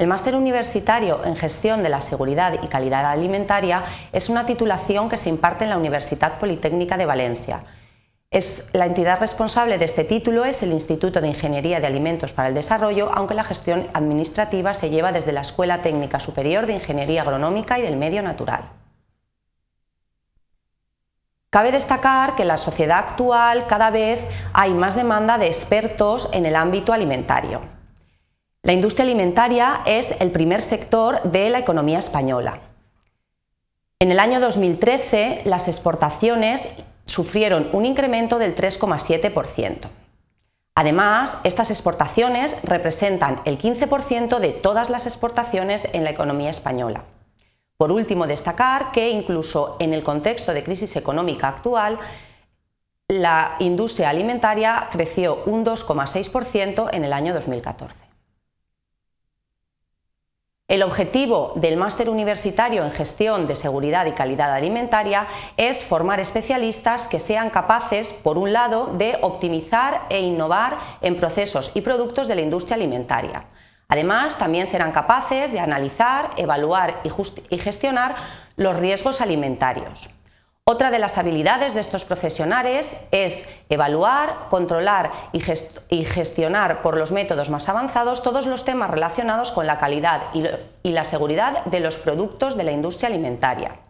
El máster universitario en gestión de la seguridad y calidad alimentaria es una titulación que se imparte en la Universidad Politécnica de Valencia. Es, la entidad responsable de este título es el Instituto de Ingeniería de Alimentos para el Desarrollo, aunque la gestión administrativa se lleva desde la Escuela Técnica Superior de Ingeniería Agronómica y del Medio Natural. Cabe destacar que en la sociedad actual cada vez hay más demanda de expertos en el ámbito alimentario. La industria alimentaria es el primer sector de la economía española. En el año 2013 las exportaciones sufrieron un incremento del 3,7%. Además, estas exportaciones representan el 15% de todas las exportaciones en la economía española. Por último, destacar que incluso en el contexto de crisis económica actual, la industria alimentaria creció un 2,6% en el año 2014. El objetivo del máster universitario en gestión de seguridad y calidad alimentaria es formar especialistas que sean capaces, por un lado, de optimizar e innovar en procesos y productos de la industria alimentaria. Además, también serán capaces de analizar, evaluar y, gestionar los riesgos alimentarios. Otra de las habilidades de estos profesionales es evaluar, controlar y, gestionar por los métodos más avanzados todos los temas relacionados con la calidad y la seguridad de los productos de la industria alimentaria.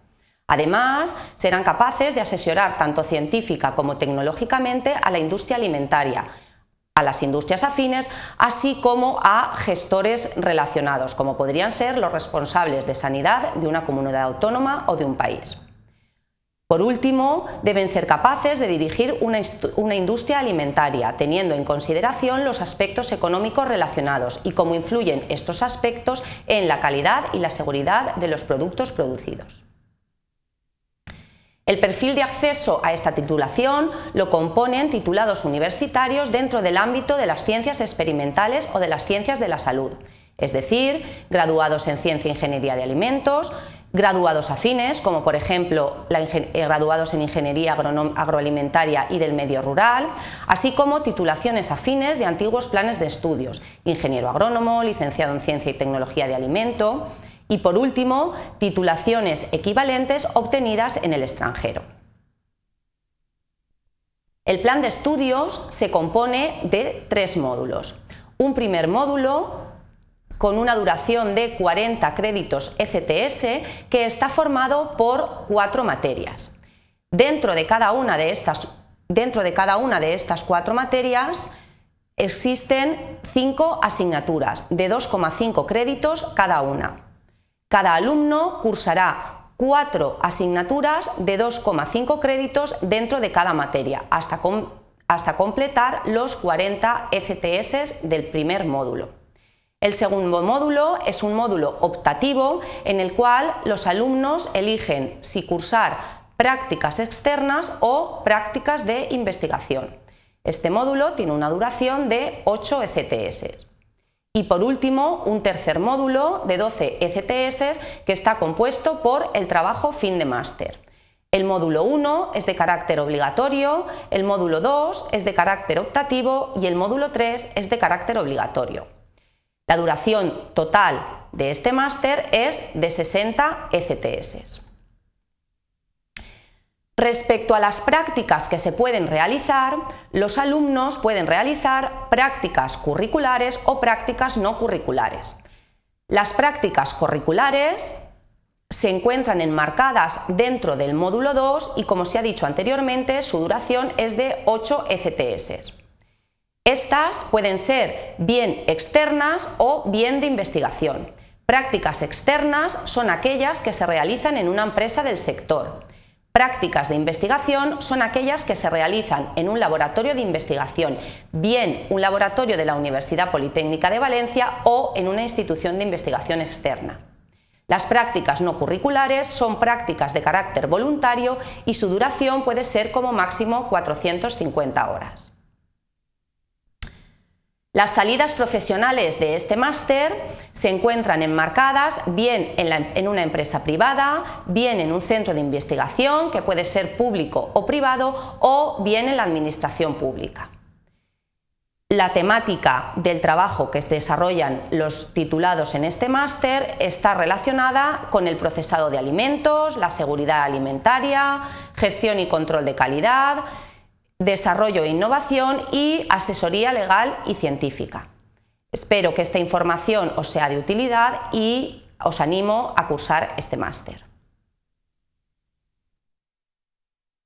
Además, serán capaces de asesorar tanto científica como tecnológicamente a la industria alimentaria, a las industrias afines, así como a gestores relacionados, como podrían ser los responsables de sanidad de una comunidad autónoma o de un país. Por último, deben ser capaces de dirigir una, industria alimentaria, teniendo en consideración los aspectos económicos relacionados y cómo influyen estos aspectos en la calidad y la seguridad de los productos producidos. El perfil de acceso a esta titulación lo componen titulados universitarios dentro del ámbito de las ciencias experimentales o de las ciencias de la salud, es decir, graduados en Ciencia e Ingeniería de Alimentos, graduados afines, como por ejemplo eh, graduados en Ingeniería Agroalimentaria y del Medio Rural, así como titulaciones afines de antiguos planes de estudios, ingeniero agrónomo, licenciado en Ciencia y Tecnología de Alimento y por último, titulaciones equivalentes obtenidas en el extranjero. El plan de estudios se compone de tres módulos. Un primer módulo con una duración de 40 créditos ECTS que está formado por cuatro materias. Dentro de cada una de estas, dentro de cada una de estas cuatro materias existen cinco asignaturas de 2,5 créditos cada una. Cada alumno cursará cuatro asignaturas de 2,5 créditos dentro de cada materia, hasta, hasta completar los 40 ECTS del primer módulo. El segundo módulo es un módulo optativo en el cual los alumnos eligen si cursar prácticas externas o prácticas de investigación. Este módulo tiene una duración de 8 ECTS. Y por último, un tercer módulo de 12 ECTS que está compuesto por el trabajo fin de máster. El módulo 1 es de carácter obligatorio, el módulo 2 es de carácter optativo y el módulo 3 es de carácter obligatorio. La duración total de este máster es de 60 ECTS. Respecto a las prácticas que se pueden realizar, los alumnos pueden realizar prácticas curriculares o prácticas no curriculares. Las prácticas curriculares se encuentran enmarcadas dentro del módulo 2 y, como se ha dicho anteriormente, su duración es de 8 ECTS. Estas pueden ser bien externas o bien de investigación. Prácticas externas son aquellas que se realizan en una empresa del sector. Prácticas de investigación son aquellas que se realizan en un laboratorio de investigación, bien un laboratorio de la Universidad Politécnica de Valencia o en una institución de investigación externa. Las prácticas no curriculares son prácticas de carácter voluntario y su duración puede ser como máximo 450 horas. Las salidas profesionales de este máster se encuentran enmarcadas bien en, una empresa privada, bien en un centro de investigación, que puede ser público o privado, o bien en la administración pública. La temática del trabajo que desarrollan los titulados en este máster está relacionada con el procesado de alimentos, la seguridad alimentaria, gestión y control de calidad, desarrollo e innovación y asesoría legal y científica. Espero que esta información os sea de utilidad y os animo a cursar este máster.